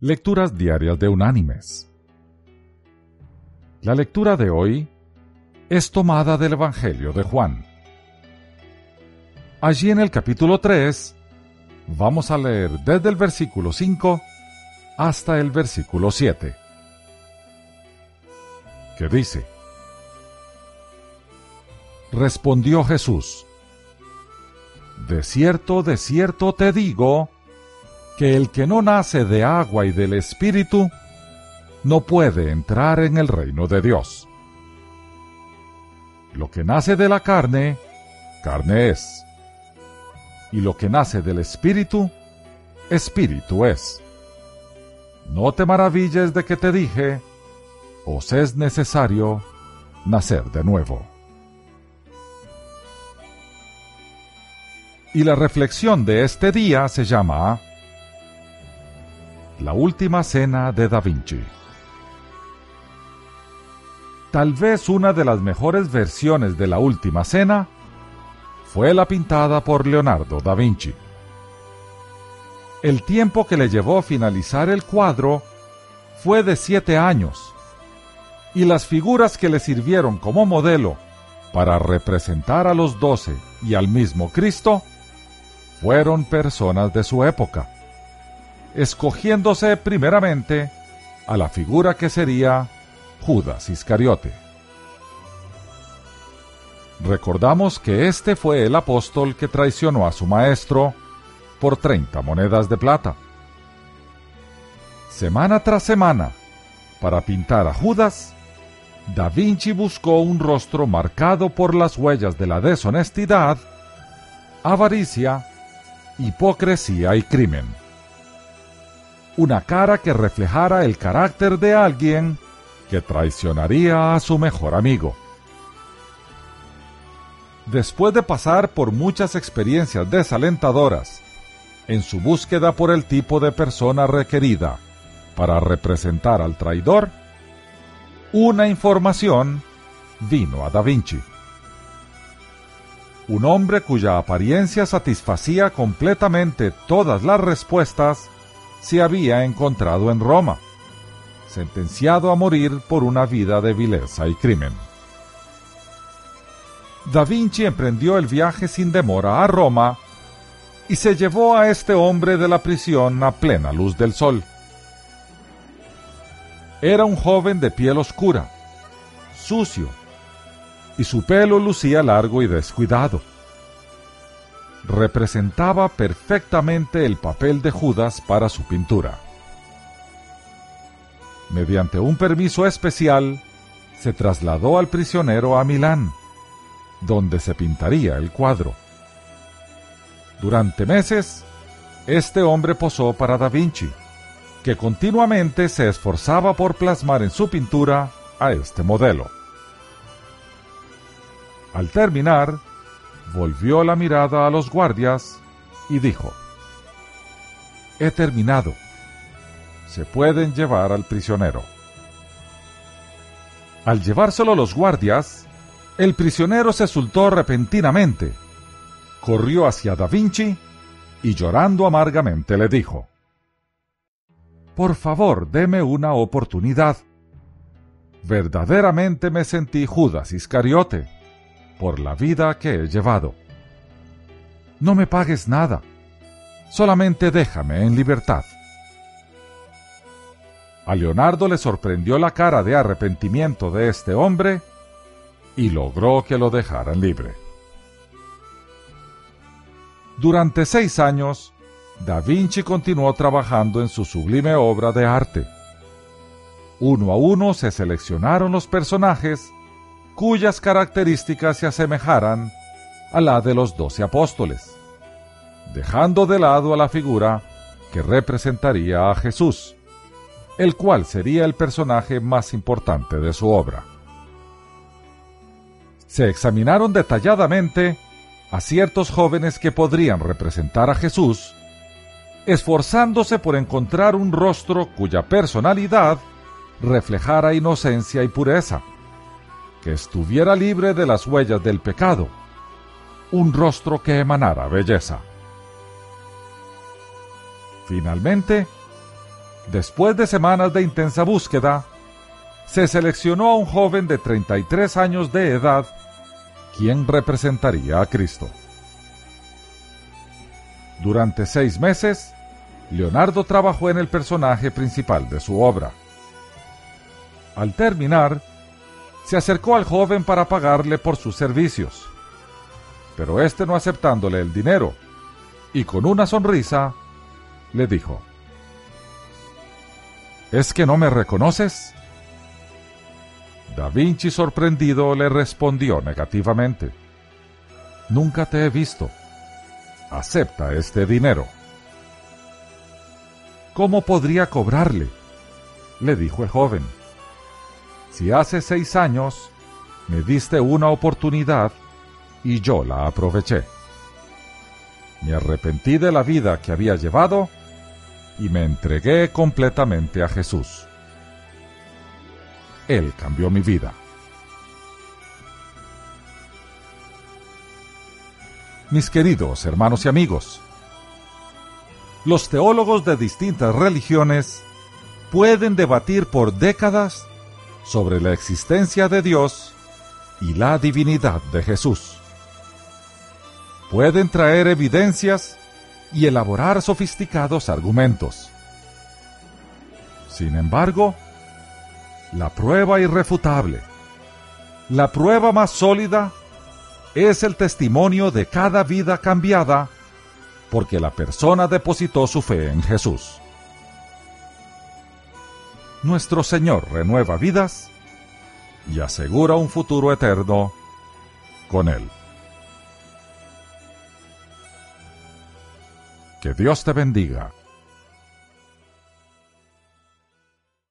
Lecturas Diarias de Unánimes. La lectura de hoy es tomada del Evangelio de Juan. Allí en el capítulo 3 vamos a leer desde el versículo 5 hasta el versículo 7, que dice, Respondió Jesús, De cierto, de cierto te digo, que el que no nace de agua y del Espíritu no puede entrar en el reino de Dios. Lo que nace de la carne, carne es. Y lo que nace del Espíritu, Espíritu es. No te maravilles de que te dije, os es necesario nacer de nuevo. Y la reflexión de este día se llama la última cena de Da Vinci. Tal vez una de las mejores versiones de la última cena fue la pintada por Leonardo da Vinci. El tiempo que le llevó a finalizar el cuadro fue de siete años, y las figuras que le sirvieron como modelo para representar a los doce y al mismo Cristo fueron personas de su época escogiéndose primeramente a la figura que sería Judas Iscariote. Recordamos que este fue el apóstol que traicionó a su maestro por 30 monedas de plata. Semana tras semana, para pintar a Judas, Da Vinci buscó un rostro marcado por las huellas de la deshonestidad, avaricia, hipocresía y crimen una cara que reflejara el carácter de alguien que traicionaría a su mejor amigo. Después de pasar por muchas experiencias desalentadoras en su búsqueda por el tipo de persona requerida para representar al traidor, una información vino a Da Vinci. Un hombre cuya apariencia satisfacía completamente todas las respuestas se había encontrado en Roma, sentenciado a morir por una vida de vileza y crimen. Da Vinci emprendió el viaje sin demora a Roma y se llevó a este hombre de la prisión a plena luz del sol. Era un joven de piel oscura, sucio, y su pelo lucía largo y descuidado representaba perfectamente el papel de Judas para su pintura. Mediante un permiso especial, se trasladó al prisionero a Milán, donde se pintaría el cuadro. Durante meses, este hombre posó para Da Vinci, que continuamente se esforzaba por plasmar en su pintura a este modelo. Al terminar, volvió la mirada a los guardias y dijo, He terminado. Se pueden llevar al prisionero. Al llevárselo los guardias, el prisionero se soltó repentinamente, corrió hacia Da Vinci y llorando amargamente le dijo, Por favor, deme una oportunidad. Verdaderamente me sentí Judas Iscariote por la vida que he llevado. No me pagues nada, solamente déjame en libertad. A Leonardo le sorprendió la cara de arrepentimiento de este hombre y logró que lo dejaran libre. Durante seis años, Da Vinci continuó trabajando en su sublime obra de arte. Uno a uno se seleccionaron los personajes cuyas características se asemejaran a la de los doce apóstoles, dejando de lado a la figura que representaría a Jesús, el cual sería el personaje más importante de su obra. Se examinaron detalladamente a ciertos jóvenes que podrían representar a Jesús, esforzándose por encontrar un rostro cuya personalidad reflejara inocencia y pureza que estuviera libre de las huellas del pecado, un rostro que emanara belleza. Finalmente, Después de semanas de intensa búsqueda, se seleccionó a un joven de 33 años de edad quien representaría a Cristo. Durante seis meses, Leonardo trabajó en el personaje principal de su obra. Al terminar, se acercó al joven para pagarle por sus servicios, pero éste no aceptándole el dinero, y con una sonrisa, le dijo, ¿Es que no me reconoces? Da Vinci sorprendido le respondió negativamente, Nunca te he visto. Acepta este dinero. ¿Cómo podría cobrarle? le dijo el joven. Si hace seis años me diste una oportunidad y yo la aproveché. Me arrepentí de la vida que había llevado y me entregué completamente a Jesús. Él cambió mi vida. Mis queridos hermanos y amigos, los teólogos de distintas religiones pueden debatir por décadas sobre la existencia de Dios y la divinidad de Jesús. Pueden traer evidencias y elaborar sofisticados argumentos. Sin embargo, la prueba irrefutable, la prueba más sólida, es el testimonio de cada vida cambiada porque la persona depositó su fe en Jesús. Nuestro Señor renueva vidas y asegura un futuro eterno con Él. Que Dios te bendiga.